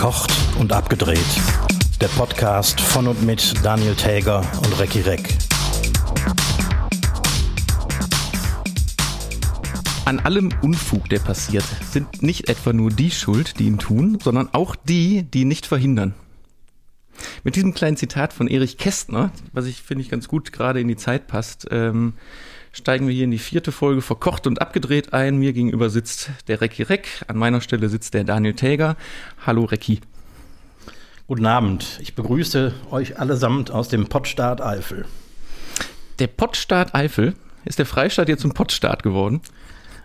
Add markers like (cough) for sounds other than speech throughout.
Verkocht und abgedreht. Der Podcast von und mit Daniel Täger und Recki Reck. An allem Unfug, der passiert, sind nicht etwa nur die schuld, die ihn tun, sondern auch die, die ihn nicht verhindern. Mit diesem kleinen Zitat von Erich Kästner, was ich finde ich ganz gut gerade in die Zeit passt, ähm, steigen wir hier in die vierte Folge verkocht und abgedreht ein. Mir gegenüber sitzt der Recki Reck, an meiner Stelle sitzt der Daniel Täger. Hallo Recki. Guten Abend. Ich begrüße euch allesamt aus dem Pottstaat Eifel. Der Pottstaat Eifel ist der Freistaat jetzt zum Pottstaat geworden?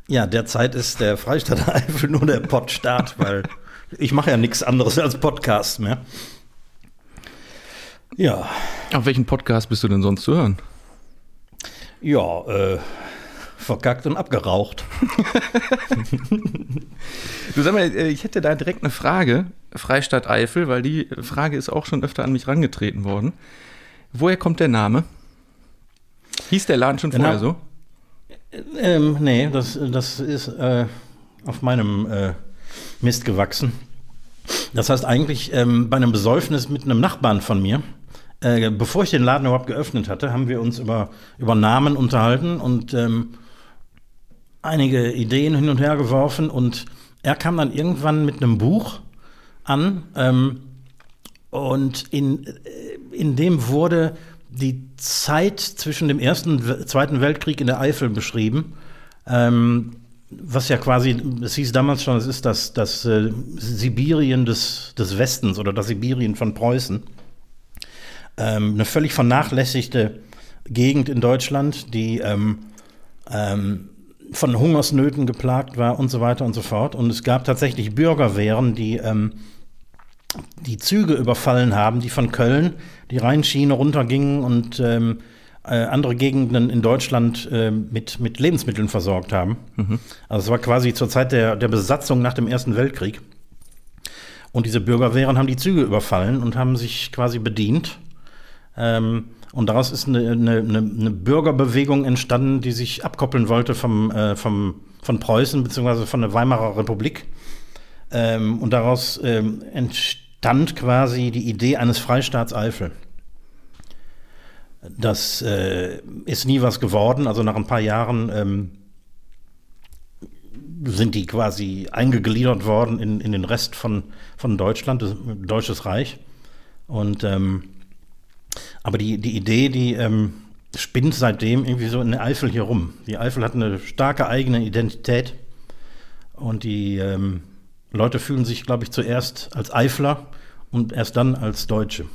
Ja, derzeit ist der Freistaat (laughs) Eifel nur der Pottstaat, weil ich mache ja nichts anderes als Podcast mehr. Ja. Auf welchen Podcast bist du denn sonst zu hören? Ja, äh, verkackt und abgeraucht. du sag mal, äh, ich hätte da direkt eine Frage, Freistadt Eifel, weil die Frage ist auch schon öfter an mich rangetreten worden. Woher kommt der Name? Hieß der Laden schon der vorher so? Ähm, nee, das, das ist äh, auf meinem äh, Mist gewachsen. Das heißt eigentlich ähm, bei einem Besäufnis mit einem Nachbarn von mir äh, bevor ich den Laden überhaupt geöffnet hatte, haben wir uns über, über Namen unterhalten und ähm, einige Ideen hin und her geworfen. Und er kam dann irgendwann mit einem Buch an ähm, und in, äh, in dem wurde die Zeit zwischen dem Ersten und Zweiten Weltkrieg in der Eifel beschrieben. Ähm, was ja quasi, es hieß damals schon, es ist das, das äh, Sibirien des, des Westens oder das Sibirien von Preußen ähm, eine völlig vernachlässigte Gegend in Deutschland, die ähm, ähm, von Hungersnöten geplagt war und so weiter und so fort. Und es gab tatsächlich Bürgerwehren, die ähm, die Züge überfallen haben, die von Köln die Rheinschiene runtergingen und ähm, äh, andere Gegenden in Deutschland äh, mit, mit Lebensmitteln versorgt haben. Mhm. Also es war quasi zur Zeit der, der Besatzung nach dem Ersten Weltkrieg. Und diese Bürgerwehren haben die Züge überfallen und haben sich quasi bedient ähm, und daraus ist eine, eine, eine, Bürgerbewegung entstanden, die sich abkoppeln wollte vom, äh, vom, von Preußen bzw. von der Weimarer Republik. Ähm, und daraus ähm, entstand quasi die Idee eines Freistaats Eifel. Das äh, ist nie was geworden. Also nach ein paar Jahren ähm, sind die quasi eingegliedert worden in, in den Rest von, von Deutschland, das Deutsches Reich. Und ähm, aber die, die Idee, die ähm, spinnt seitdem irgendwie so in der Eifel hier rum. Die Eifel hat eine starke eigene Identität und die ähm, Leute fühlen sich, glaube ich, zuerst als Eifler und erst dann als Deutsche.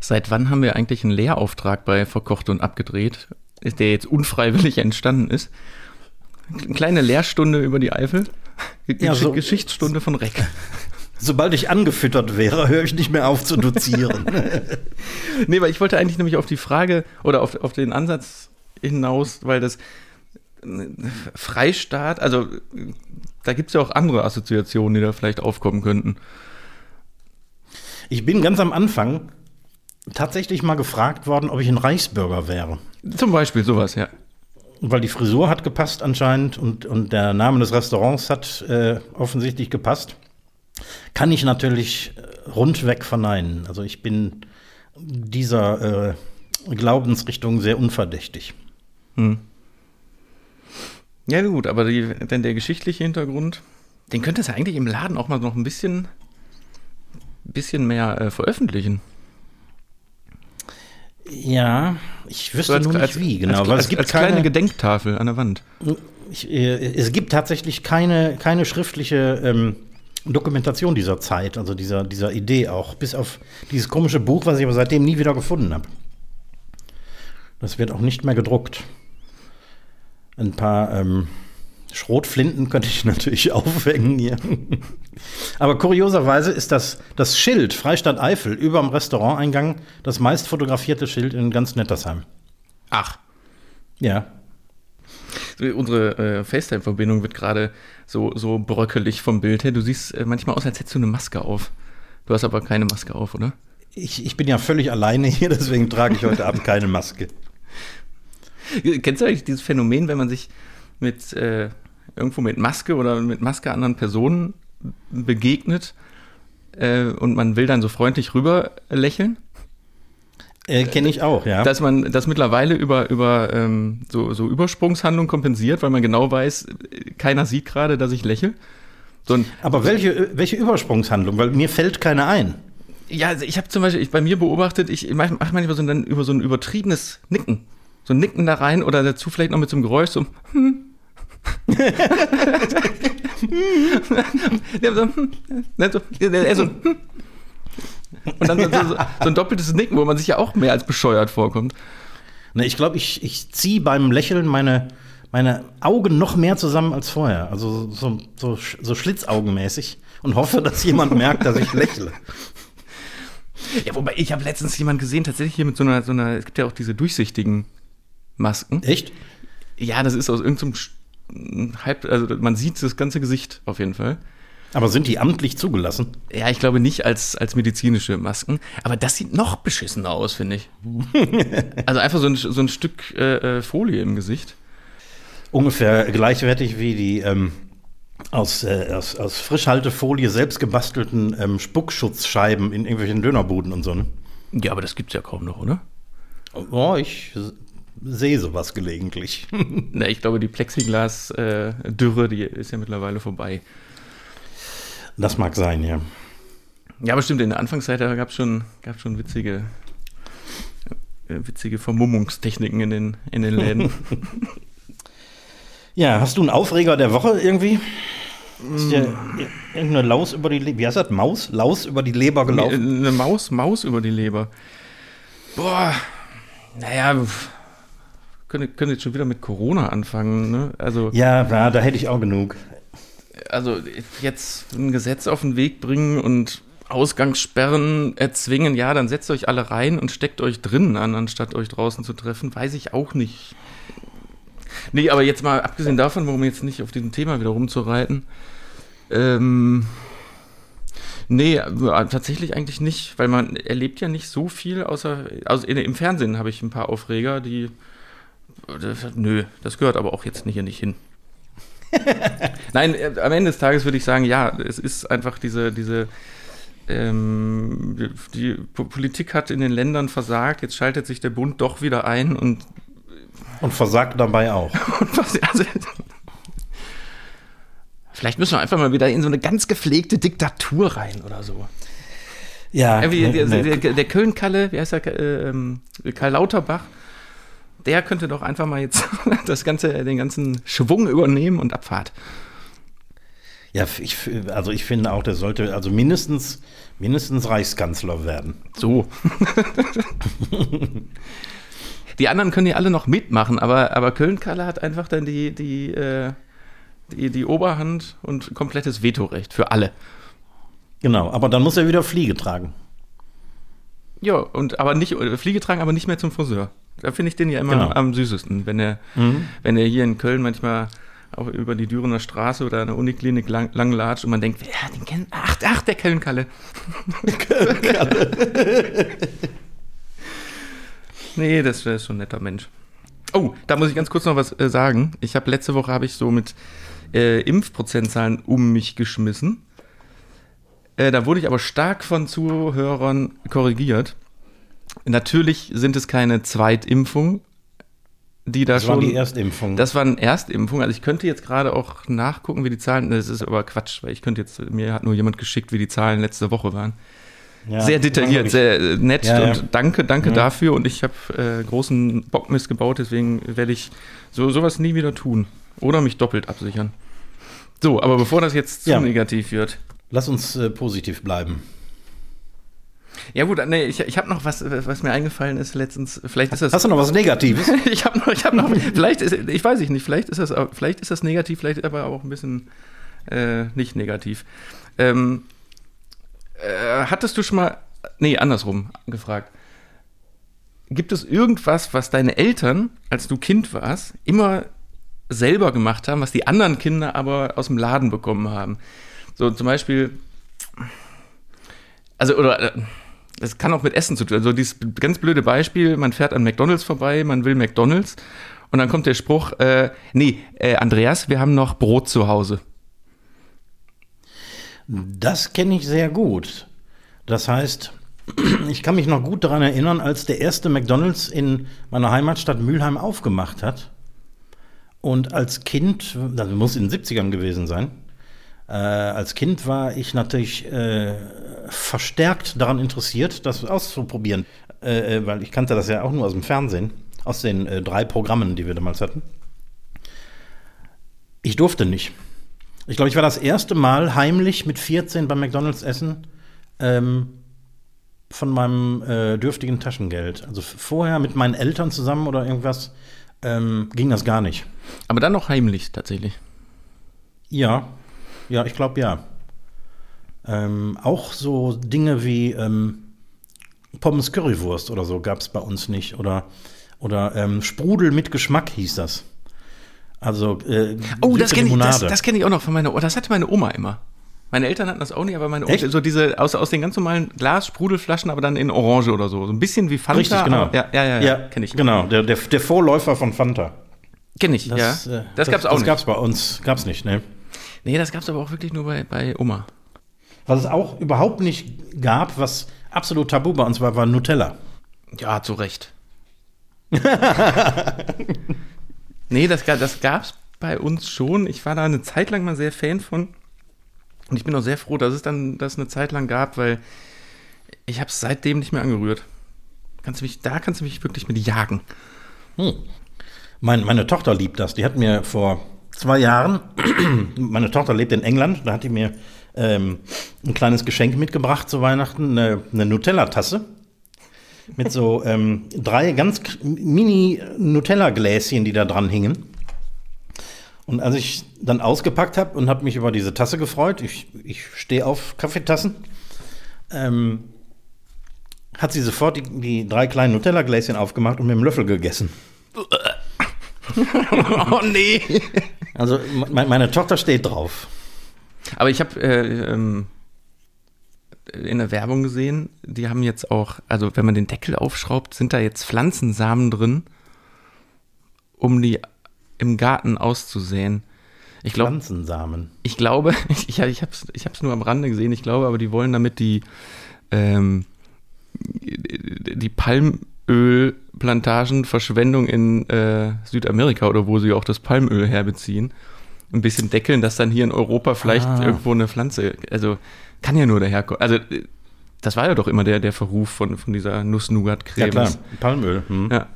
Seit wann haben wir eigentlich einen Lehrauftrag bei Verkocht und Abgedreht, der jetzt unfreiwillig entstanden ist? Eine kleine Lehrstunde über die Eifel? Ja, so, Geschichtsstunde von Reck. (laughs) Sobald ich angefüttert wäre, höre ich nicht mehr auf zu dozieren. (laughs) nee, weil ich wollte eigentlich nämlich auf die Frage oder auf, auf den Ansatz hinaus, weil das äh, Freistaat, also da gibt es ja auch andere Assoziationen, die da vielleicht aufkommen könnten. Ich bin ganz am Anfang tatsächlich mal gefragt worden, ob ich ein Reichsbürger wäre. Zum Beispiel sowas, ja. Weil die Frisur hat gepasst anscheinend und, und der Name des Restaurants hat äh, offensichtlich gepasst. Kann ich natürlich äh, rundweg verneinen. Also ich bin dieser äh, Glaubensrichtung sehr unverdächtig. Hm. Ja gut, aber die, denn der geschichtliche Hintergrund, den könnte es ja eigentlich im Laden auch mal noch ein bisschen, bisschen mehr äh, veröffentlichen. Ja, ich wüsste so als, nur nicht als, wie, genau. Als, weil es gibt als keine, kleine Gedenktafel an der Wand. Ich, äh, es gibt tatsächlich keine, keine schriftliche ähm, Dokumentation dieser Zeit, also dieser, dieser Idee auch, bis auf dieses komische Buch, was ich aber seitdem nie wieder gefunden habe. Das wird auch nicht mehr gedruckt. Ein paar ähm, Schrotflinten könnte ich (laughs) natürlich aufhängen hier. aber kurioserweise ist das, das Schild Freistadt Eifel über dem Restauranteingang das meist fotografierte Schild in ganz Nettersheim. Ach. Ja. Unsere äh, FaceTime-Verbindung wird gerade so, so bröckelig vom Bild her. Du siehst äh, manchmal aus, als hättest du eine Maske auf. Du hast aber keine Maske auf, oder? Ich, ich bin ja völlig alleine hier, deswegen trage ich heute Abend keine Maske. (laughs) Kennst du eigentlich dieses Phänomen, wenn man sich mit äh, irgendwo mit Maske oder mit Maske anderen Personen begegnet äh, und man will dann so freundlich rüber lächeln. Äh, Kenne ich auch, ja. Dass man das mittlerweile über, über ähm, so, so Übersprungshandlung kompensiert, weil man genau weiß, keiner sieht gerade, dass ich lächle. So Aber welche, welche Übersprungshandlung? Weil mir fällt keine ein. ja, also ich habe zum Beispiel ich, bei mir beobachtet, ich mache mach manchmal so ein, über so ein übertriebenes Nicken. So ein Nicken da rein oder dazu vielleicht noch mit so einem Geräusch, so (laughs) hm. (laughs) (laughs) So, hm. So, so. Und dann so, so, so ein doppeltes Nicken, wo man sich ja auch mehr als bescheuert vorkommt. Ne, ich glaube, ich, ich ziehe beim Lächeln meine, meine Augen noch mehr zusammen als vorher. Also so, so, so schlitzaugenmäßig und hoffe, dass jemand merkt, dass ich lächle. Ja, wobei ich habe letztens jemand gesehen, tatsächlich hier mit so einer, so einer, es gibt ja auch diese durchsichtigen Masken. Echt? Ja, das ist aus irgendeinem halb, also man sieht das ganze Gesicht auf jeden Fall. Aber sind die amtlich zugelassen? Ja, ich glaube nicht als, als medizinische Masken, aber das sieht noch beschissener aus, finde ich. (laughs) also einfach so ein, so ein Stück äh, äh, Folie im Gesicht. Ungefähr gleichwertig wie die ähm, aus, äh, aus, aus Frischhaltefolie selbst gebastelten ähm, Spuckschutzscheiben in irgendwelchen Dönerbuden und so. Ne? Ja, aber das gibt's ja kaum noch, oder? Oh, ich sehe sowas gelegentlich. (laughs) Na, ich glaube, die Plexiglas-Dürre, die ist ja mittlerweile vorbei. Das mag sein, ja. Ja, aber stimmt, in der Anfangszeit da gab's schon, gab's schon witzige, äh, witzige Vermummungstechniken in den, in den Läden. (laughs) Ja, hast du einen Aufreger der Woche irgendwie? Ist dir irgendeine Laus über die Leber, wie heißt das, Maus? Laus über die Leber gelaufen? Eine Maus, Maus über die Leber. Boah, naja, könnte, könnte jetzt schon wieder mit Corona anfangen, ne? Also, Ja, ja, da hätte ich auch genug. Also jetzt ein Gesetz auf den Weg bringen und Ausgangssperren erzwingen, ja, dann setzt euch alle rein und steckt euch drinnen an, anstatt euch draußen zu treffen, weiß ich auch nicht. Nee, aber jetzt mal abgesehen davon, warum jetzt nicht auf diesem Thema wieder rumzureiten, ähm, nee, äh, tatsächlich eigentlich nicht, weil man erlebt ja nicht so viel, außer, also in, im Fernsehen habe ich ein paar Aufreger, die, das, nö, das gehört aber auch jetzt hier nicht hin. (laughs) Nein, äh, am Ende des Tages würde ich sagen, ja, es ist einfach diese, diese, ähm, die Po- Politik hat in den Ländern versagt, jetzt schaltet sich der Bund doch wieder ein und, Und versagt dabei auch. (laughs) also, vielleicht müssen wir einfach mal wieder in so eine ganz gepflegte Diktatur rein oder so. Ja, Ja, wie, ne, der, ne. der, der Köln-Kalle, wie heißt der, äh, ähm, Karl Lauterbach, der könnte doch einfach mal jetzt (laughs) das ganze, den ganzen Schwung übernehmen und Abfahrt. Ja, ich, also ich finde auch, der sollte also mindestens, mindestens Reichskanzler werden. So. die anderen können ja alle noch mitmachen, aber, aber Köln-Kalle hat einfach dann die, die, äh, die, die Oberhand und komplettes Vetorecht für alle. Genau, aber dann muss er wieder Fliege tragen. Ja, und aber nicht, äh, Fliege tragen, aber nicht mehr zum Friseur. Da finde ich den ja immer Genau. am süßesten, wenn er, wenn er hier in Köln manchmal auch über die Dürener Straße oder eine Uniklinik lang, lang latscht und man denkt, ja, den kennt, ach, ach, der Köln-Kalle. (laughs) (laughs) nee, das ist schon ein netter Mensch. Oh, da muss ich ganz kurz noch was äh, sagen. Ich habe letzte Woche habe ich so mit äh, Impfprozentzahlen um mich geschmissen. Äh, da wurde ich aber stark von Zuhörern korrigiert. Natürlich sind es keine Zweitimpfungen, die da Das schon. war die Erstimpfung. Das waren Erstimpfungen. Also ich könnte jetzt gerade auch nachgucken, wie die Zahlen. Das ist aber Quatsch, weil ich könnte jetzt, mir hat nur jemand geschickt, wie die Zahlen letzte Woche waren. Ja, sehr detailliert, sehr äh, nett Ja, ja. und danke, danke dafür. Und ich habe äh, großen Bockmist gebaut, deswegen werde ich so sowas nie wieder tun. Oder mich doppelt absichern. So, aber bevor das jetzt zu Ja. negativ wird. Lass uns äh, positiv bleiben. Ja gut, nee, ich, ich habe noch was, was mir eingefallen ist letztens. Vielleicht ist das. Hast du noch was Negatives? (laughs) ich habe noch, ich habe noch, vielleicht ist, ich weiß ich nicht, vielleicht ist das, vielleicht ist das negativ, vielleicht aber auch ein bisschen äh, nicht negativ. Ähm, äh, hattest du schon mal, nee, andersrum gefragt. Gibt es irgendwas, was deine Eltern, als du Kind warst, immer selber gemacht haben, was die anderen Kinder aber aus dem Laden bekommen haben? So zum Beispiel, also oder das kann auch mit Essen zu tun. Also dieses ganz blöde Beispiel, man fährt an McDonalds vorbei, man will McDonalds und dann kommt der Spruch, äh, nee, äh, Andreas, wir haben noch Brot zu Hause. Das kenne ich sehr gut. Das heißt, (clears throat) ich kann mich noch gut daran erinnern, als der erste McDonald's in meiner Heimatstadt Mülheim aufgemacht hat. Und als Kind, das muss in den 70ern gewesen sein, äh, als Kind war ich natürlich äh, verstärkt daran interessiert, das auszuprobieren, äh, äh, weil ich kannte das ja auch nur aus dem Fernsehen, aus den äh, drei Programmen, die wir damals hatten. Ich durfte nicht. Ich glaube, ich war das erste Mal heimlich mit 14 beim McDonald's essen ähm, von meinem äh, dürftigen Taschengeld. Also vorher mit meinen Eltern zusammen oder irgendwas ähm, ging das gar nicht. Aber dann noch heimlich tatsächlich. Ja, ja, ich glaube ja. Ähm, auch so Dinge wie ähm, Pommes Currywurst oder so gab es bei uns nicht. Oder, oder ähm, Sprudel mit Geschmack hieß das. Also, äh, Oh, das kenne ich, das, das kenn ich auch noch von meiner Oma. Das hatte meine Oma immer. Meine Eltern hatten das auch nicht, aber meine Oma, Echt? so diese aus, aus den ganz normalen Glas-Sprudelflaschen, aber dann in Orange oder so. So ein bisschen wie Fanta. Richtig, genau. Aber, ja, ja, ja, ja, kenne ich. Genau, der, der, der Vorläufer von Fanta. Kenne ich, Das, ja. äh, Das, gab's auch Das nicht. gab's bei uns, gab's nicht, ne? Nee, das gab's aber auch wirklich nur bei, bei Oma. Was es auch überhaupt nicht gab, was absolut tabu bei uns war, war Nutella. Ja, zu Recht. (laughs) nee, das, das gab's bei uns schon. Ich war da eine Zeit lang mal sehr Fan von. Und ich bin auch sehr froh, dass es dann das eine Zeit lang gab, weil ich habe es seitdem nicht mehr angerührt. Kannst du mich, da kannst du mich wirklich mit jagen. Mein, meine Tochter liebt das. Die hat mir vor zwei Jahren, (clears throat) meine Tochter lebt in England, da hat die mir ähm, ein kleines Geschenk mitgebracht zu Weihnachten, eine, eine Nutella-Tasse mit so ähm, drei ganz mini Nutella-Gläschen, die da dran hingen. Und als ich dann ausgepackt habe und habe mich über diese Tasse gefreut, ich, ich stehe auf Kaffeetassen, ähm, hat sie sofort die, die drei kleinen Nutella-Gläschen aufgemacht und mit dem Löffel gegessen. (laughs) oh nee. Also me meine Tochter steht drauf. Aber ich habe äh, ähm, in der Werbung gesehen, die haben jetzt auch, also wenn man den Deckel aufschraubt, sind da jetzt Pflanzensamen drin, um die im Garten auszusäen. Ich glaube, Pflanzensamen. ich glaube, (laughs) ich, ich habe es ich hab's nur am Rande gesehen, ich glaube aber, die wollen damit die, ähm, die Palmölplantagenverschwendung in äh, Südamerika oder wo sie auch das Palmöl herbeziehen, ein bisschen deckeln, dass dann hier in Europa vielleicht Ah. irgendwo eine Pflanze, also kann ja nur daherkommen. Also äh, das war ja doch immer der, der Verruf von, von dieser Nuss-Nougat-Creme. Ja klar, Palmöl. Hm. Ja.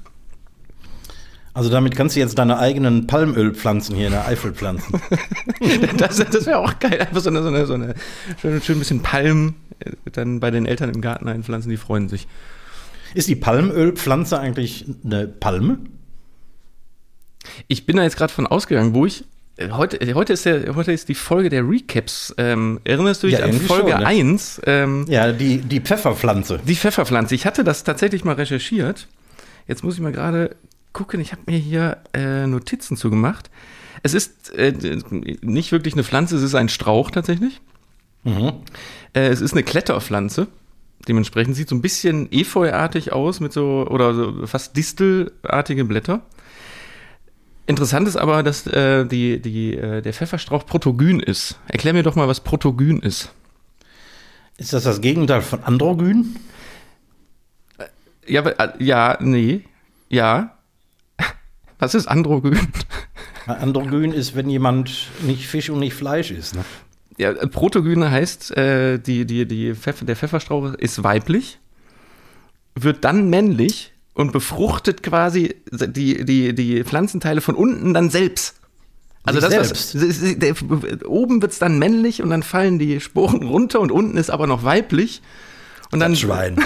Also damit kannst du jetzt deine eigenen Palmölpflanzen hier in der Eifel pflanzen. (laughs) Das, das wäre auch geil. Einfach so eine, so eine, so eine schön, schön ein bisschen Palm äh, dann bei den Eltern im Garten einpflanzen, die freuen sich. Ist die Palmölpflanze eigentlich eine Palme? Ich bin da jetzt gerade von ausgegangen, wo ich. äh, Heute, äh, heute, ist der, heute ist die Folge der Recaps. Ähm, erinnerst du dich Ja, an Folge schon, ne? 1? Ähm, Ja, die, die Pfefferpflanze. Die Pfefferpflanze. Ich hatte das tatsächlich mal recherchiert. Jetzt muss ich mal gerade gucken. Ich habe mir hier äh, Notizen zugemacht. Es ist äh, nicht wirklich eine Pflanze, es ist ein Strauch tatsächlich. Mhm. Äh, es ist eine Kletterpflanze. Dementsprechend sieht so ein bisschen Efeuartig aus mit so oder so fast distelartige Blätter. Interessant ist aber, dass äh, die, die, äh, der Pfefferstrauch protogyn ist. Erklär mir doch mal, was protogyn ist. Ist das das Gegenteil von Androgyn? Ja, aber, äh, ja, nee, ja. (laughs) Was ist Androgyn? Androgyn ist, wenn jemand nicht Fisch und nicht Fleisch ist. Ne? Ja, äh, Protogyne heißt, äh, die, die, die Pfeffer, der Pfefferstrauch ist weiblich, wird dann männlich und befruchtet quasi die, die, die Pflanzenteile von unten dann selbst. Also Sich das, was, der, oben wird es dann männlich und dann fallen die Sporen runter und unten ist aber noch weiblich. Und dann, Das Schwein.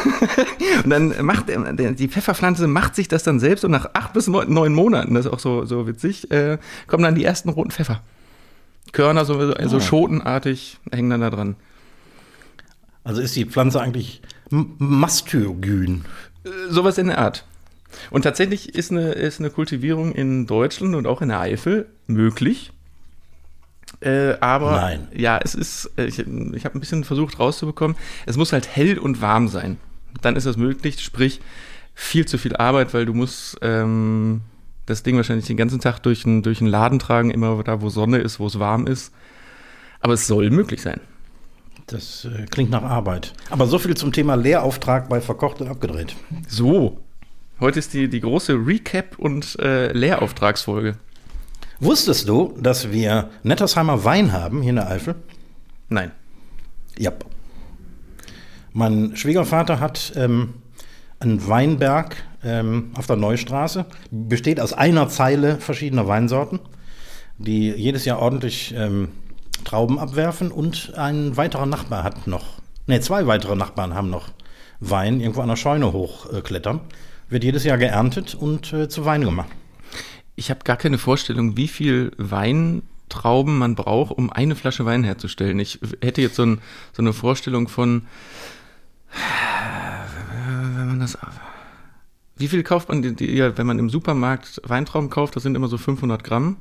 (laughs) und dann macht der, der, die Pfefferpflanze macht sich das dann selbst und nach acht bis neun, neun Monaten, das ist auch so, so witzig, äh, kommen dann die ersten roten Pfeffer. Körner so, so Ah. schotenartig hängen dann da dran. Also ist die Pflanze eigentlich m- mastogyn. Äh, Sowas in der Art. Und tatsächlich ist eine, ist eine Kultivierung in Deutschland und auch in der Eifel möglich. Äh, aber Nein. ja, es ist, äh, ich, ich habe ein bisschen versucht rauszubekommen, es muss halt hell und warm sein. Dann ist das möglich, sprich viel zu viel Arbeit, weil du musst ähm, das Ding wahrscheinlich den ganzen Tag durch einen durch Laden tragen, immer da, wo Sonne ist, wo es warm ist. Aber es soll möglich sein. Das äh, klingt nach Arbeit. Aber so viel zum Thema Lehrauftrag bei Verkocht und Abgedreht. So, heute ist die, die große Recap- und äh, Lehrauftragsfolge. Wusstest du, dass wir Nettersheimer Wein haben hier in der Eifel? Nein. Ja. Mein Schwiegervater hat ähm, einen Weinberg ähm, auf der Neustraße. Besteht aus einer Zeile verschiedener Weinsorten, die jedes Jahr ordentlich ähm, Trauben abwerfen. Und ein weiterer Nachbar hat noch, ne, zwei weitere Nachbarn haben noch Wein irgendwo an der Scheune hochklettern. Wird jedes Jahr geerntet und äh, zu Wein gemacht. Ich habe gar keine Vorstellung, wie viel Weintrauben man braucht, um eine Flasche Wein herzustellen. Ich hätte jetzt so, ein, so eine Vorstellung von, wenn man das, wie viel kauft man, wenn man im Supermarkt Weintrauben kauft, das sind immer so 500 Gramm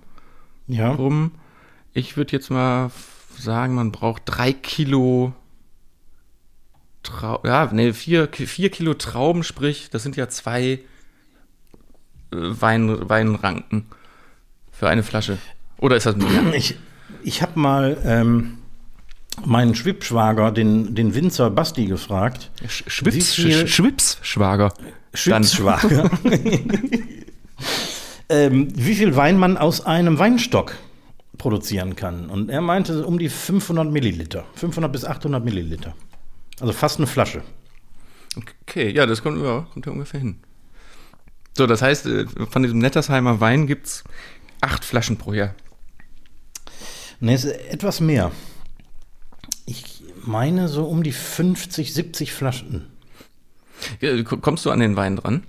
Ja. rum. Ich würde jetzt mal sagen, man braucht drei Kilo Trau ja, nee, vier, vier Kilo Trauben, sprich, das sind ja zwei äh, Wein, Weinranken für eine Flasche. Oder ist das mehr? Ich, ich habe mal ähm, meinen Schwibschwager, den, den Winzer Basti, gefragt. Sch Schwips, Wie viel- Sch Schwipsschwager. Dann- Schwibschwager. (laughs) (laughs) ähm, wie viel Wein man aus einem Weinstock produzieren kann. Und er meinte um die 500 Milliliter. 500 bis 800 Milliliter. Also fast eine Flasche. Okay, ja, das kommt, ja, kommt ja ungefähr hin. So, das heißt, äh, von diesem Nettersheimer Wein gibt's acht Flaschen pro Jahr. Ne, es ist etwas mehr. Meine so um die 50, 70 Flaschen. K- Kommst du an den Wein dran?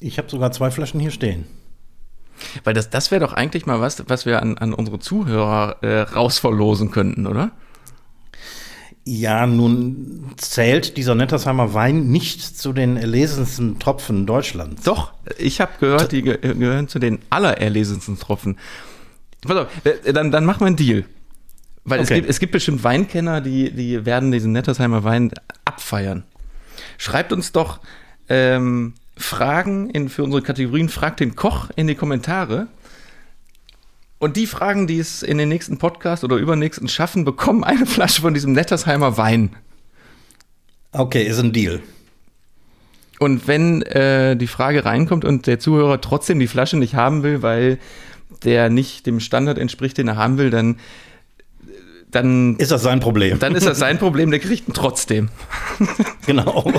Ich habe sogar zwei Flaschen hier stehen. Weil das, das wäre doch eigentlich mal was, was wir an, an unsere Zuhörer äh, rausverlosen könnten, oder? Ja, nun zählt dieser Nettersheimer Wein nicht zu den erlesensten Tropfen Deutschlands. Doch, ich habe gehört, die ge gehören zu den allererlesensten Tropfen. Pass auf, äh, dann, dann machen wir einen Deal. Weil es, Okay. gibt, es gibt bestimmt Weinkenner, die, die werden diesen Nettersheimer Wein abfeiern. Schreibt uns doch ähm, Fragen in, für unsere Kategorien Frag den Koch in die Kommentare. Und die Fragen, die es in den nächsten Podcast oder übernächsten schaffen, bekommen eine Flasche von diesem Nettersheimer Wein. Okay, ist ein Deal. Und wenn äh, die Frage reinkommt und der Zuhörer trotzdem die Flasche nicht haben will, weil der nicht dem Standard entspricht, den er haben will, dann, dann, Ist das sein Problem? dann ist das sein Problem, der kriegt ihn trotzdem. (laughs) Genau.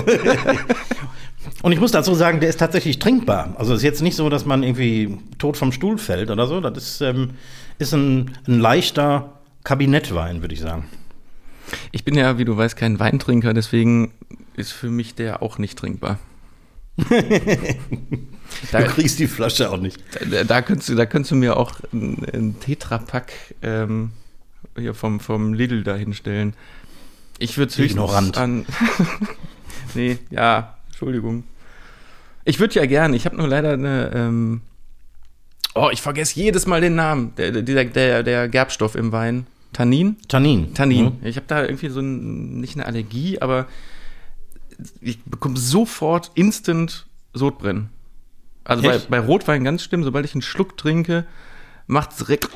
Und ich muss dazu sagen, der ist tatsächlich trinkbar. Also es ist jetzt nicht so, dass man irgendwie tot vom Stuhl fällt oder so. Das ist, ähm, ist ein, ein leichter Kabinettwein, würde ich sagen. Ich bin ja, wie du weißt, kein Weintrinker, deswegen ist für mich der auch nicht trinkbar. da, (laughs) Du kriegst die Flasche auch nicht. da, da, könntest du, da könntest du mir auch einen, einen Tetrapack ähm, hier vom, vom Lidl da hinstellen. Ich würde es höchstens Ignorant. an. (laughs) nee, ja, Entschuldigung. Ich würde ja gern, ich habe nur leider eine. Ähm, oh, ich vergesse jedes Mal den Namen. Der, der, der, der Gerbstoff im Wein. Tannin? Tannin. Tannin. Mhm. Ich habe da irgendwie so ein, nicht eine Allergie, aber ich bekomme sofort instant Sodbrennen. Also bei, bei Rotwein ganz schlimm, sobald ich einen Schluck trinke, macht es direkt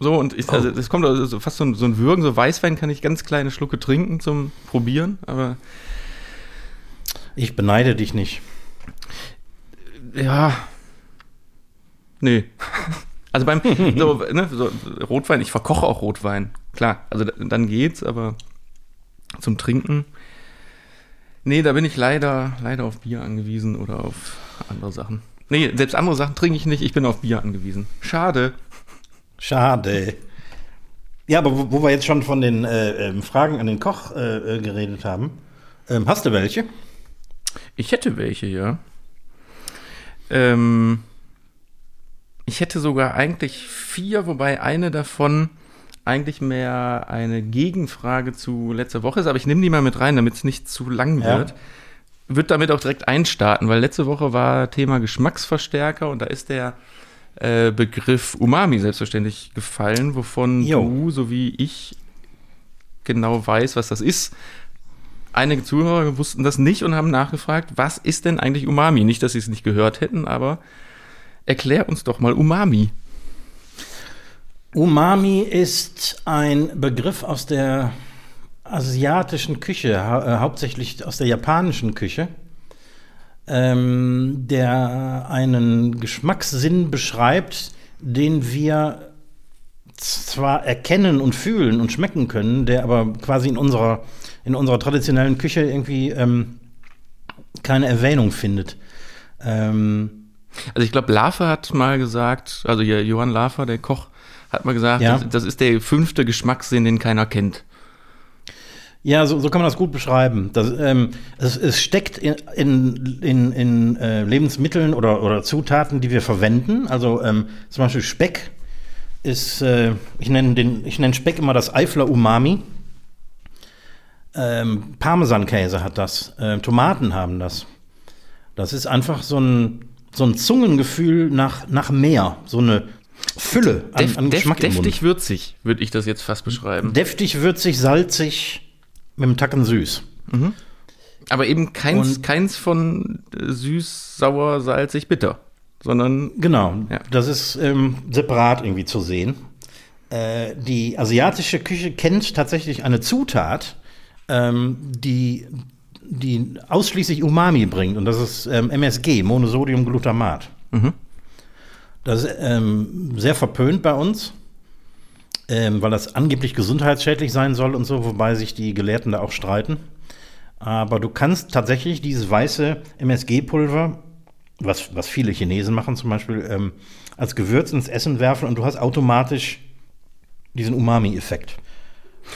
so und ich, also das kommt also so fast so ein, so ein Würgen, so Weißwein kann ich ganz kleine Schlucke trinken zum Probieren, aber Ich beneide dich nicht. ja, nee. Also beim (laughs) so, ne, so Rotwein, ich verkoche auch Rotwein, klar, also da- dann geht's, aber zum Trinken, nee, da bin ich leider, leider auf Bier angewiesen oder auf andere Sachen. Nee, selbst andere Sachen trinke ich nicht, ich bin auf Bier angewiesen. Schade. Schade. Ja, aber wo, wo wir jetzt schon von den äh, ähm, Fragen an den Koch äh, äh, geredet haben, ähm, hast du welche? Ich hätte welche, ja. Ähm, ich hätte sogar eigentlich vier, wobei eine davon eigentlich mehr eine Gegenfrage zu letzter Woche ist, aber ich nehme die mal mit rein, damit es nicht zu lang Ja. wird. Wird damit auch direkt einstarten, weil letzte Woche war Thema Geschmacksverstärker und da ist der äh, Begriff Umami selbstverständlich gefallen, wovon Jo. du sowie ich genau weiß, was das ist. Einige Zuhörer wussten das nicht und haben nachgefragt, was ist denn eigentlich Umami? Nicht, dass sie es nicht gehört hätten, aber erklär uns doch mal Umami. Umami ist ein Begriff aus der asiatischen Küche, hau äh, hauptsächlich aus der japanischen Küche, ähm, der einen Geschmackssinn beschreibt, den wir zwar erkennen und fühlen und schmecken können, der aber quasi in unserer, in unserer traditionellen Küche irgendwie ähm, keine Erwähnung findet. Ähm, also ich glaube, Lafer hat mal gesagt, also hier Johann Lafer, der Koch, hat mal gesagt, ja. das, das, ist der fünfte Geschmackssinn, den keiner kennt. Ja, so, so kann man das gut beschreiben. Das, ähm, es, es, steckt in, in, in, in äh, Lebensmitteln oder, oder Zutaten, die wir verwenden. Also ähm, zum Beispiel Speck ist, äh, ich nenne nenne Speck immer das Eifler Umami. Ähm, Parmesankäse hat das, äh, Tomaten haben das. Das ist einfach so ein, so ein Zungengefühl nach, nach Meer, so eine Fülle an, Def, an Geschmack def, Deftig würzig, würde ich das jetzt fast beschreiben. Deftig, würzig, salzig, mit einem Tacken süß. Mhm. Aber eben keins, keins von äh, süß, sauer, salzig, bitter sondern. Genau, ja. das ist ähm, separat irgendwie zu sehen. Äh, die asiatische Küche kennt tatsächlich eine Zutat, ähm, die, die ausschließlich Umami bringt, und das ist ähm, MSG, Monosodiumglutamat. Mhm. Das ist ähm, sehr verpönt bei uns. Ähm, weil das angeblich gesundheitsschädlich sein soll und so, wobei sich die Gelehrten da auch streiten. Aber du kannst tatsächlich dieses weiße MSG-Pulver was, was viele Chinesen machen zum Beispiel, ähm, als Gewürz ins Essen werfen und du hast automatisch diesen Umami-Effekt.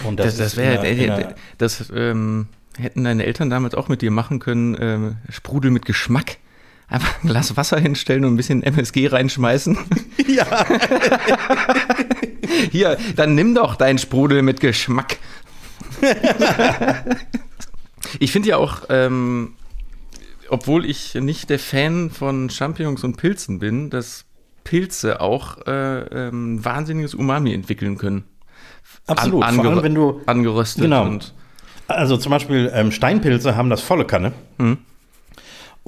Und das, das, das wäre, das ähm, hätten deine Eltern damals auch mit dir machen können, ähm, Sprudel mit Geschmack. Einfach ein Glas Wasser hinstellen und ein bisschen MSG reinschmeißen. (laughs) Ja. (laughs) Hier, dann nimm doch deinen Sprudel mit Geschmack. (laughs) ich finde ja auch, ähm, obwohl ich nicht der Fan von Champignons und Pilzen bin, dass Pilze auch äh, ähm, wahnsinniges Umami entwickeln können. Absolut, An, vor allem wenn du angeröstet genau. und also zum Beispiel ähm, Steinpilze haben das volle Kanne. Mhm.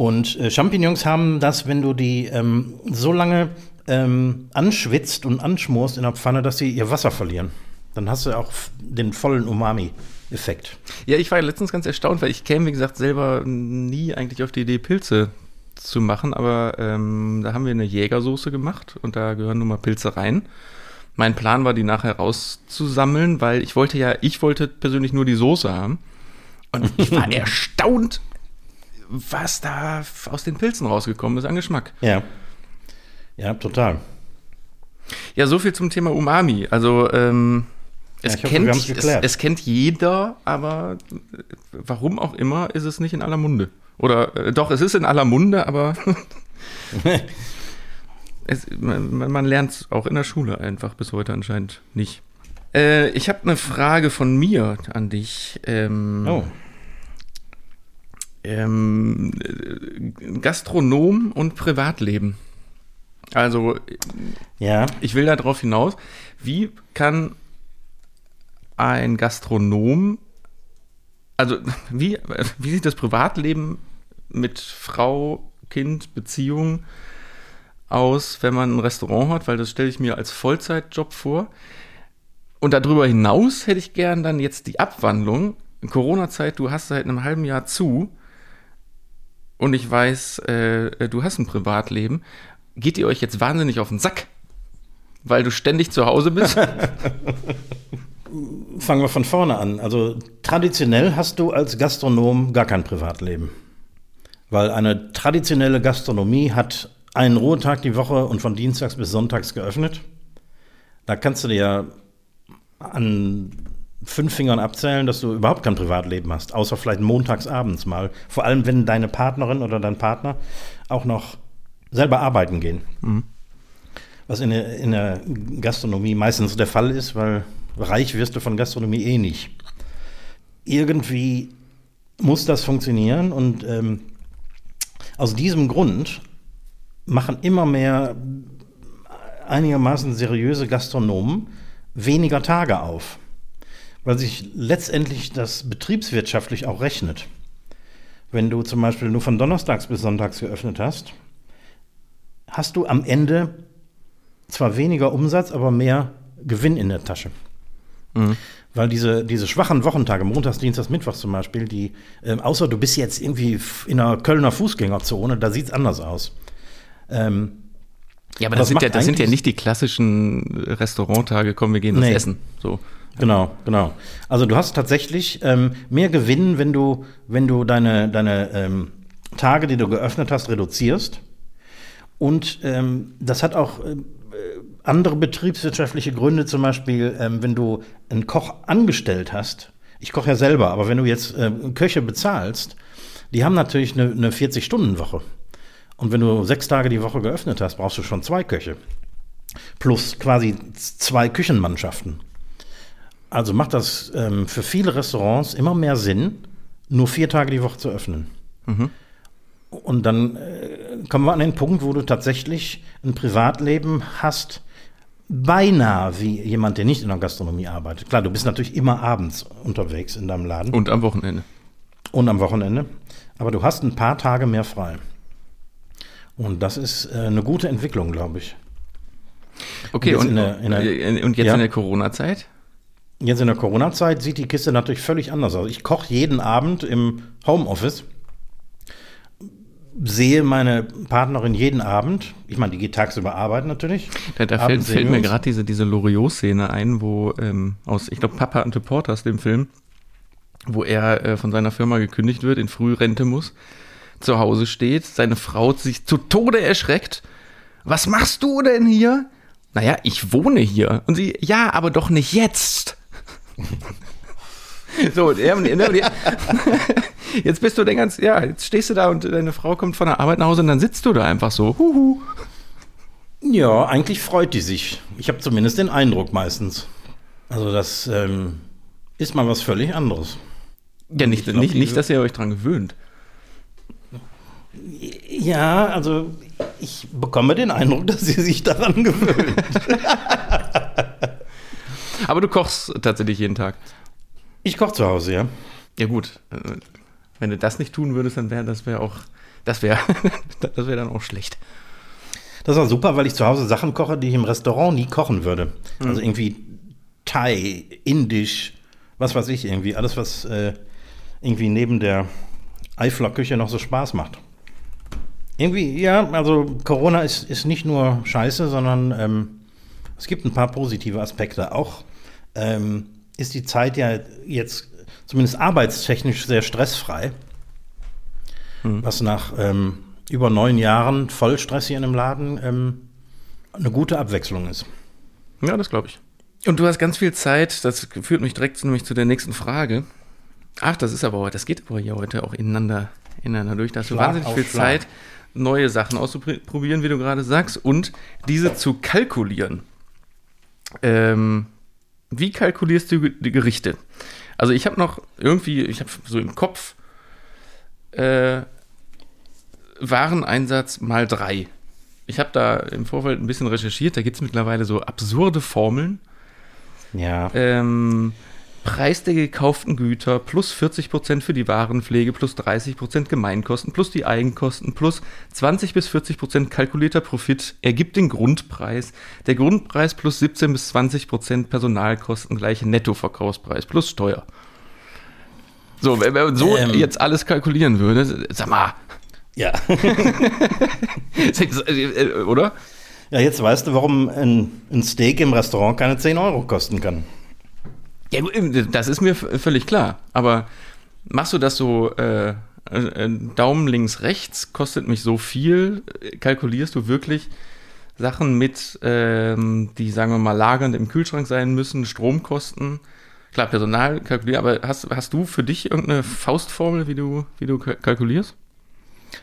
Und äh, Champignons haben das, wenn du die ähm, so lange ähm, anschwitzt und anschmorst in der Pfanne, dass sie ihr Wasser verlieren. Dann hast du auch den vollen Umami. Effekt. Ja, ich war letztens ganz erstaunt, weil ich käme, wie gesagt, selber nie eigentlich auf die Idee, Pilze zu machen, aber ähm, da haben wir eine Jägersoße gemacht und da gehören nun mal Pilze rein. Mein Plan war, die nachher rauszusammeln, weil ich wollte ja, ich wollte persönlich nur die Soße haben. Und ich war (laughs) erstaunt, was da aus den Pilzen rausgekommen ist an Geschmack. Ja. Ja, total. Ja, so viel zum Thema Umami. Also, ähm, es, ja, kennt, hoffe, es, es, kennt jeder, aber warum auch immer ist es nicht in aller Munde. Oder äh, doch, es ist in aller Munde, aber (laughs) es, man, man lernt es auch in der Schule einfach bis heute anscheinend nicht. Äh, ich habe eine Frage von mir an dich. Ähm, oh. Ähm, Gastronom und Privatleben. Also, ja. ich will darauf hinaus, wie kann ein Gastronom, also (laughs) wie, wie sieht das Privatleben mit Frau, Kind, Beziehung aus, wenn man ein Restaurant hat, weil das stelle ich mir als Vollzeitjob vor. Und darüber hinaus hätte ich gern dann jetzt die Abwandlung. In Corona-Zeit, du hast seit einem halben Jahr zu und ich weiß, äh, du hast ein Privatleben. Geht ihr euch jetzt wahnsinnig auf den Sack, weil du ständig zu Hause bist? (laughs) fangen wir von vorne an. Also traditionell hast du als Gastronom gar kein Privatleben. Weil eine traditionelle Gastronomie hat einen Ruhetag die Woche und von Dienstags bis Sonntags geöffnet. Da kannst du dir ja an fünf Fingern abzählen, dass du überhaupt kein Privatleben hast, außer vielleicht montags abends mal. Vor allem, wenn deine Partnerin oder dein Partner auch noch selber arbeiten gehen. Mhm. Was in der, in der Gastronomie meistens der Fall ist, weil reich wirst du von Gastronomie eh nicht. Irgendwie muss das funktionieren und ähm, aus diesem Grund machen immer mehr einigermaßen seriöse Gastronomen weniger Tage auf, weil sich letztendlich das betriebswirtschaftlich auch rechnet. Wenn du zum Beispiel nur von Donnerstags bis Sonntags geöffnet hast, hast du am Ende zwar weniger Umsatz, aber mehr Gewinn in der Tasche. Mhm. Weil diese, diese schwachen Wochentage, Montags, Dienstags, Mittwochs zum Beispiel, die, äh, außer du bist jetzt irgendwie in einer Kölner Fußgängerzone, da sieht es anders aus. Ähm, ja, aber das, sind ja, das sind ja nicht die klassischen Restauranttage, komm, wir gehen was nee. essen. So. Genau, genau. Also du hast tatsächlich ähm, mehr Gewinn, wenn du, wenn du deine, deine ähm, Tage, die du geöffnet hast, reduzierst. Und ähm, das hat auch äh, andere betriebswirtschaftliche Gründe, zum Beispiel, ähm, wenn du einen Koch angestellt hast. Ich koche ja selber, aber wenn du jetzt äh, Köche bezahlst, die haben natürlich eine, eine 40-Stunden-Woche. Und wenn du sechs Tage die Woche geöffnet hast, brauchst du schon zwei Köche. Plus quasi zwei Küchenmannschaften. Also macht das ähm, für viele Restaurants immer mehr Sinn, nur vier Tage die Woche zu öffnen. Mhm. Und dann äh, kommen wir an den Punkt, wo du tatsächlich ein Privatleben hast, beinahe wie jemand, der nicht in der Gastronomie arbeitet. Klar, du bist natürlich immer abends unterwegs in deinem Laden. Und am Wochenende. Und am Wochenende. Aber du hast ein paar Tage mehr frei. Und das ist äh, eine gute Entwicklung, glaube ich. Okay, und, und, der, der, und jetzt ja? in der Corona-Zeit? Jetzt in der Corona-Zeit sieht die Kiste natürlich völlig anders aus. Ich koche jeden Abend im Homeoffice sehe meine Partnerin jeden Abend. Ich meine, die geht tagsüber arbeiten natürlich. Da, da fällt, fällt mir gerade diese, diese Loriot-Szene ein, wo ähm, aus, ich glaube, Papa Ante Portas, dem Film, wo er äh, von seiner Firma gekündigt wird, in Frührente muss, zu Hause steht, seine Frau sich zu Tode erschreckt. Was machst du denn hier? Naja, ich wohne hier. Und sie, ja, aber doch nicht jetzt. (laughs) so, (laughs) jetzt bist du den ganz, ja, jetzt stehst du da und deine Frau kommt von der Arbeit nach Hause und dann sitzt du da einfach so. Huhu. Ja, eigentlich freut die sich. Ich habe zumindest den Eindruck meistens. Also das ähm, ist mal was völlig anderes. Ja, nicht, glaub, nicht, nicht, dass ihr euch dran gewöhnt. Ja, also ich bekomme den Eindruck, dass sie sich daran gewöhnt. (laughs) Aber du kochst tatsächlich jeden Tag. Ich koche zu Hause, ja. Ja, gut. Wenn du das nicht tun würdest, dann wäre das wäre auch, das wäre, (laughs) das wäre dann auch schlecht. Das war super, weil ich zu Hause Sachen koche, die ich im Restaurant nie kochen würde. Mhm. Also irgendwie Thai, Indisch, was weiß ich irgendwie. Alles, was äh, irgendwie neben der Eifler-Küche noch so Spaß macht. Irgendwie, ja, also Corona ist, ist nicht nur scheiße, sondern ähm, es gibt ein paar positive Aspekte. Auch ähm, ist die Zeit ja jetzt zumindest arbeitstechnisch sehr stressfrei. Mhm. Was nach ähm, über neun Jahren Vollstress hier in einem Laden ähm, eine gute Abwechslung ist. Ja, das glaube ich. Und du hast ganz viel Zeit, das führt mich direkt nämlich zu der nächsten Frage. Ach, das ist aber heute, das geht aber hier heute auch ineinander, ineinander durch. Da hast du wahnsinnig viel Schlag. Zeit, neue Sachen auszuprobieren, wie du gerade sagst, und diese zu kalkulieren. Ähm, wie kalkulierst du die Gerichte? Also ich habe noch irgendwie, ich habe so im Kopf äh, Wareneinsatz mal drei. Ich habe da im Vorfeld ein bisschen recherchiert, da gibt es mittlerweile so absurde Formeln. Ja. Ähm, Preis der gekauften Güter plus 40% für die Warenpflege plus 30% Gemeinkosten plus die Eigenkosten plus 20 bis 40% kalkulierter Profit ergibt den Grundpreis. Der Grundpreis plus 17 bis 20% Personalkosten gleich Nettoverkaufspreis plus Steuer. So, wenn man so ähm, jetzt alles kalkulieren würde, sag mal. Ja. (laughs) Oder? Ja, jetzt weißt du, warum ein, ein Steak im Restaurant keine 10 Euro kosten kann. Ja, das ist mir völlig klar. Aber machst du das so, äh, äh, Daumen links, rechts kostet mich so viel? Kalkulierst du wirklich Sachen mit, ähm, die, sagen wir mal, lagernd im Kühlschrank sein müssen, Stromkosten? Klar, Personal kalkulieren, aber hast, hast du für dich irgendeine Faustformel, wie du, wie du kalkulierst?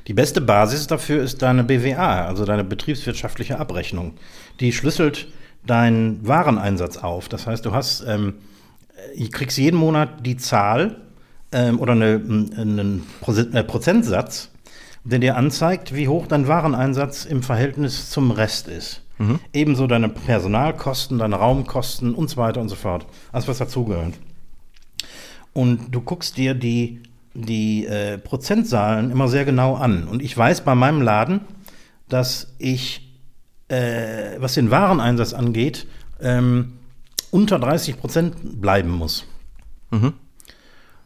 Die beste Basis dafür ist deine BWA, also deine betriebswirtschaftliche Abrechnung. Die schlüsselt deinen Wareneinsatz auf. Das heißt, du hast ähm, äh, kriegst jeden Monat die Zahl ähm, oder eine, einen äh, Prozentsatz, der dir anzeigt, wie hoch dein Wareneinsatz im Verhältnis zum Rest ist. Mhm. Ebenso deine Personalkosten, deine Raumkosten und so weiter und so fort. Alles, was dazugehört. Und du guckst dir die, die äh, Prozentzahlen immer sehr genau an. Und ich weiß bei meinem Laden, dass ich, äh, was den Wareneinsatz angeht, ähm, unter 30 Prozent bleiben muss.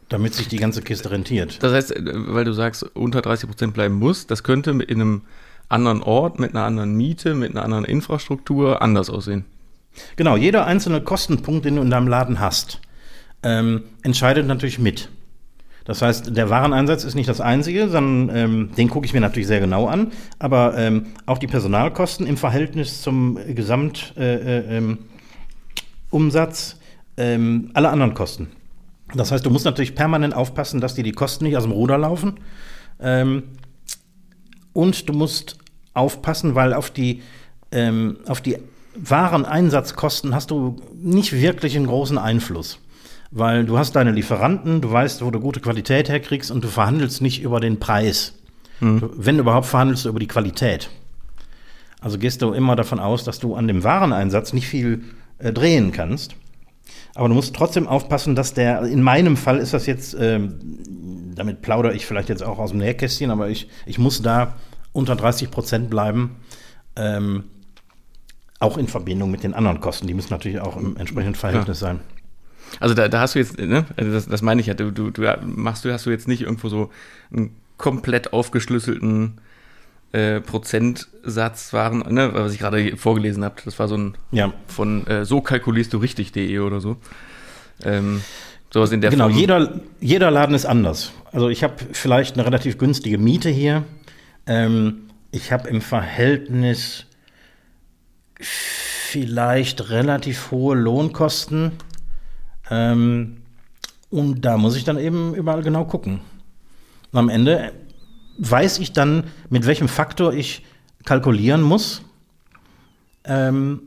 Damit sich die ganze Kiste rentiert. Das heißt, äh, weil du sagst, unter 30 Prozent bleiben muss, das könnte in einem anderen Ort, mit einer anderen Miete, mit einer anderen Infrastruktur anders aussehen. Genau, jeder einzelne Kostenpunkt, den du in deinem Laden hast, ähm, entscheidet natürlich mit. Das heißt, der Wareneinsatz ist nicht das einzige, sondern ähm, den gucke ich mir natürlich sehr genau an. Aber ähm, auch die Personalkosten im Verhältnis zum Gesamtumsatz, äh, äh, ähm, Umsatz, ähm, alle anderen Kosten. Das heißt, du musst natürlich permanent aufpassen, dass dir die Kosten nicht aus dem Ruder laufen. Ähm, und du musst aufpassen, weil auf die, ähm, auf die Wareneinsatzkosten hast du nicht wirklich einen großen Einfluss. Weil du hast deine Lieferanten, du weißt, wo du gute Qualität herkriegst und du verhandelst nicht über den Preis. Du, wenn überhaupt, verhandelst du über die Qualität. Also gehst du immer davon aus, dass du an dem Wareneinsatz nicht viel äh, drehen kannst. Aber du musst trotzdem aufpassen, dass der, in meinem Fall ist das jetzt, ähm, damit plaudere ich vielleicht jetzt auch aus dem Nähkästchen, aber ich, ich muss da unter 30 Prozent bleiben. Ähm, auch in Verbindung mit den anderen Kosten. Die müssen natürlich auch im entsprechenden Verhältnis sein. Also da, da hast du jetzt, ne, also das, das meine ich ja, du, du, du machst du, hast du jetzt nicht irgendwo so einen komplett aufgeschlüsselten äh, Prozentsatz waren, ne, was ich gerade vorgelesen habe, das war so ein Ja. von äh, so kalkulierst du richtig.de oder so. Ähm, sowas in der Genau, Form. jeder, jeder Laden ist anders. Also ich habe vielleicht eine relativ günstige Miete hier. Ähm, ich habe im Verhältnis vielleicht relativ hohe Lohnkosten. Ähm, und da muss ich dann eben überall genau gucken. Und am Ende weiß ich dann, mit welchem Faktor ich kalkulieren muss, ähm,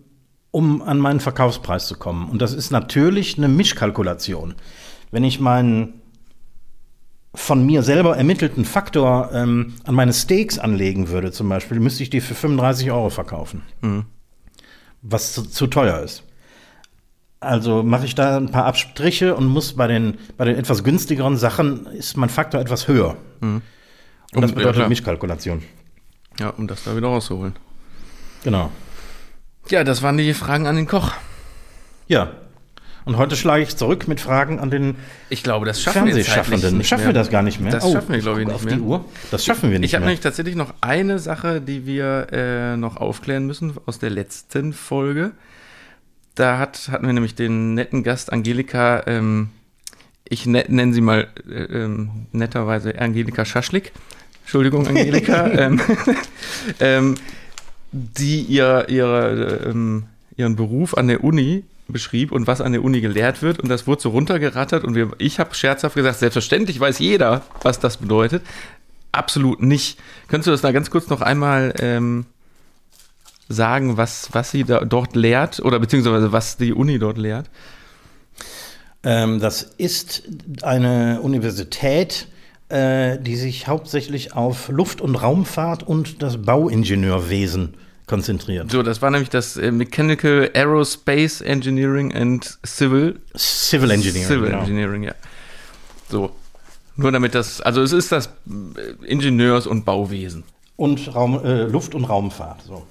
um an meinen Verkaufspreis zu kommen. Und das ist natürlich eine Mischkalkulation. Wenn ich meinen von mir selber ermittelten Faktor ähm, an meine Steaks anlegen würde, zum Beispiel, müsste ich die für 35 Euro verkaufen. Was zu, zu teuer ist. Also mache ich da ein paar Abstriche und muss bei den, bei den etwas günstigeren Sachen ist mein Faktor etwas höher. Und das ja, bedeutet klar. Mischkalkulation. Ja, um das da wieder rauszuholen. Genau. Ja, das waren die Fragen an den Koch. Ja. Und heute schlage ich zurück mit Fragen an den Ich glaube, das schaffen wir Fernsehschaffenden. Schaffen wir das gar nicht mehr? Das schaffen wir, glaube ich, nicht auf mehr. die Uhr. Das schaffen wir nicht Ich habe nämlich tatsächlich noch eine Sache, die wir äh, noch aufklären müssen aus der letzten Folge. Da hat, hatten wir nämlich den netten Gast Angelika, ähm, ich ne, nenne sie mal äh, ähm, netterweise Angelika Schaschlik. Entschuldigung, Angelika. (laughs) ähm, (laughs) ähm, die ihr, ihre, ähm, ihren Beruf an der Uni beschrieb und was an der Uni gelehrt wird. Und das wurde so runtergerattert. Und wir, ich habe scherzhaft gesagt, selbstverständlich weiß jeder, was das bedeutet. Absolut nicht. Könntest du das da ganz kurz noch einmal ähm, sagen, was, was sie da, dort lehrt oder beziehungsweise was die Uni dort lehrt? Ähm, das ist eine Universität, äh, die sich hauptsächlich auf Luft- und Raumfahrt und das Bauingenieurwesen konzentriert. So, das war nämlich das äh, Mechanical Aerospace Engineering and Civil Civil Engineering. Civil genau. Engineering, ja. So. Nur damit das, also es ist das äh, Ingenieurs- und Bauwesen. Und Raum, äh, Luft- und Raumfahrt. So.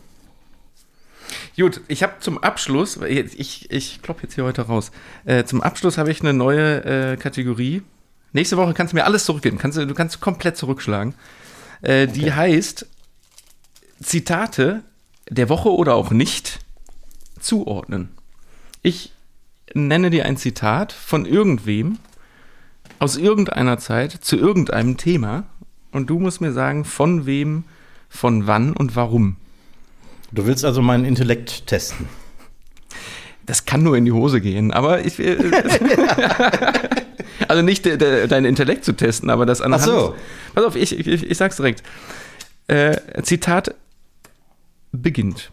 Gut, ich habe zum Abschluss, ich, ich klopp jetzt hier heute raus, äh, zum Abschluss habe ich eine neue äh, Kategorie. Nächste Woche kannst du mir alles zurückgeben, kannst, du kannst komplett zurückschlagen. Äh, Die heißt Zitate der Woche oder auch nicht zuordnen. Ich nenne dir ein Zitat von irgendwem aus irgendeiner Zeit zu irgendeinem Thema und du musst mir sagen, von wem, von wann und warum. Du willst also meinen Intellekt testen. Das kann nur in die Hose gehen, aber ich äh, (laughs) (laughs) also nicht de, de, deinen Intellekt zu testen, aber das anhand. Ach so. Pass auf, ich, ich, ich sag's direkt. Äh, Zitat beginnt.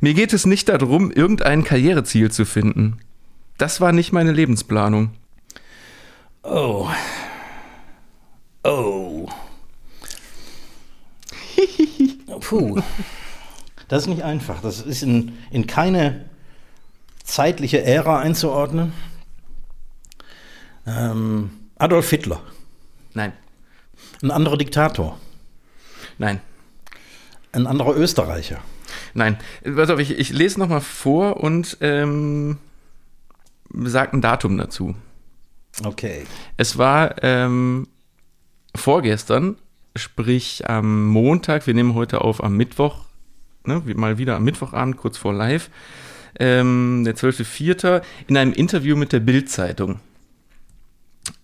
Mir geht es nicht darum, irgendein Karriereziel zu finden. Das war nicht meine Lebensplanung. Oh. Oh. (laughs) Puh. Das ist nicht einfach. Das ist in, in keine zeitliche Ära einzuordnen. Ähm, Adolf Hitler, Nein, ein anderer Diktator, nein, ein anderer Österreicher. nein. Pass auf, ich, ich lese nochmal vor und ähm, besagten Datum dazu. Okay. Es war ähm, vorgestern, sprich am Montag, wir nehmen heute auf am Mittwoch, ne, mal wieder am Mittwochabend, kurz vor live, ähm, der 12.04., in einem Interview mit der Bild-Zeitung.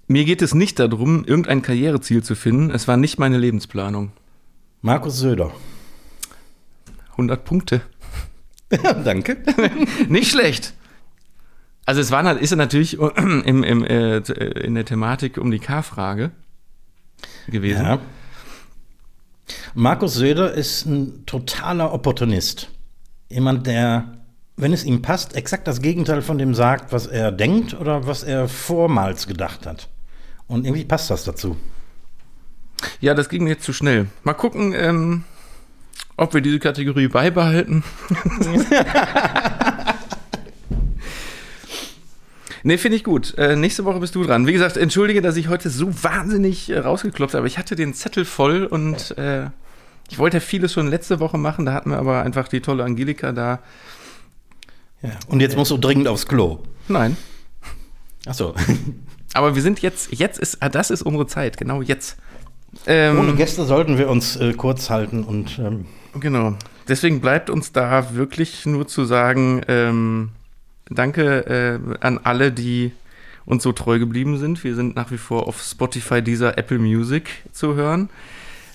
Mir geht es nicht darum, irgendein Karriereziel zu finden. Es war nicht meine Lebensplanung. Markus Söder. 100 Punkte. Ja, (laughs) danke. (laughs) nicht schlecht. Also es war, ist natürlich (clears throat) im, im, äh, in der Thematik um die K-Frage gewesen. Ja. Markus Söder ist ein totaler Opportunist. Jemand, der, wenn es ihm passt, exakt das Gegenteil von dem sagt, was er denkt oder was er vormals gedacht hat. Und irgendwie passt das dazu. Ja, das ging jetzt zu schnell. Mal gucken, ähm, ob wir diese Kategorie beibehalten. (laughs) Nee, finde ich gut. Äh, nächste Woche bist du dran. Wie gesagt, entschuldige, dass ich heute so wahnsinnig äh, rausgeklopft habe, ich hatte den Zettel voll und äh, ich wollte ja vieles schon letzte Woche machen, da hatten wir aber einfach die tolle Angelika da. Ja, und jetzt musst du dringend aufs Klo. Nein. Ach so. (laughs) Aber wir sind jetzt, jetzt ist, ah, das ist unsere Zeit, genau jetzt. Ähm, Ohne Gäste sollten wir uns äh, kurz halten und. Ähm genau. Deswegen bleibt uns da wirklich nur zu sagen, ähm, Danke äh, an alle, die uns so treu geblieben sind. Wir sind nach wie vor auf Spotify, dieser Apple Music zu hören.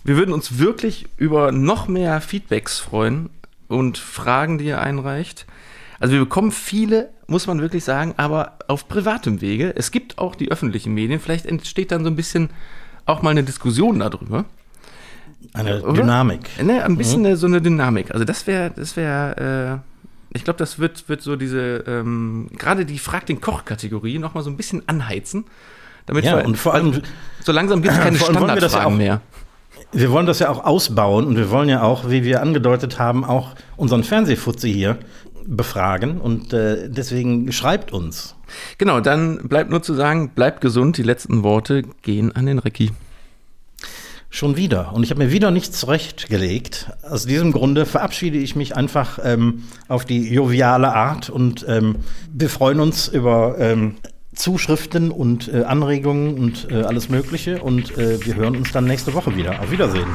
Wir würden uns wirklich über noch mehr Feedbacks freuen und Fragen, die ihr einreicht. Also wir bekommen viele, muss man wirklich sagen, aber auf privatem Wege. Es gibt auch die öffentlichen Medien. Vielleicht entsteht dann so ein bisschen auch mal eine Diskussion darüber. Eine Oder? Dynamik. Ne, ein bisschen mhm. so eine Dynamik. Also das wäre, das wäre, äh, ich glaube, das wird, wird so diese, ähm, gerade die Frag den Koch-Kategorie nochmal so ein bisschen anheizen. Damit ja, wir, und vor allem, (laughs) so langsam gibt es (clears throat) keine Standardfragen mehr. Wir wollen das ja auch ausbauen und wir wollen ja auch, wie wir angedeutet haben, auch unseren Fernsehfutze hier befragen und äh, deswegen schreibt uns. Genau, dann bleibt nur zu sagen, bleibt gesund. Die letzten Worte gehen an den Recki. Schon wieder. Und ich habe mir wieder nichts zurechtgelegt. Aus diesem Grunde verabschiede ich mich einfach ähm, auf die joviale Art und ähm, wir freuen uns über ähm, Zuschriften und äh, Anregungen und äh, alles Mögliche. Und äh, wir hören uns dann nächste Woche wieder. Auf Wiedersehen.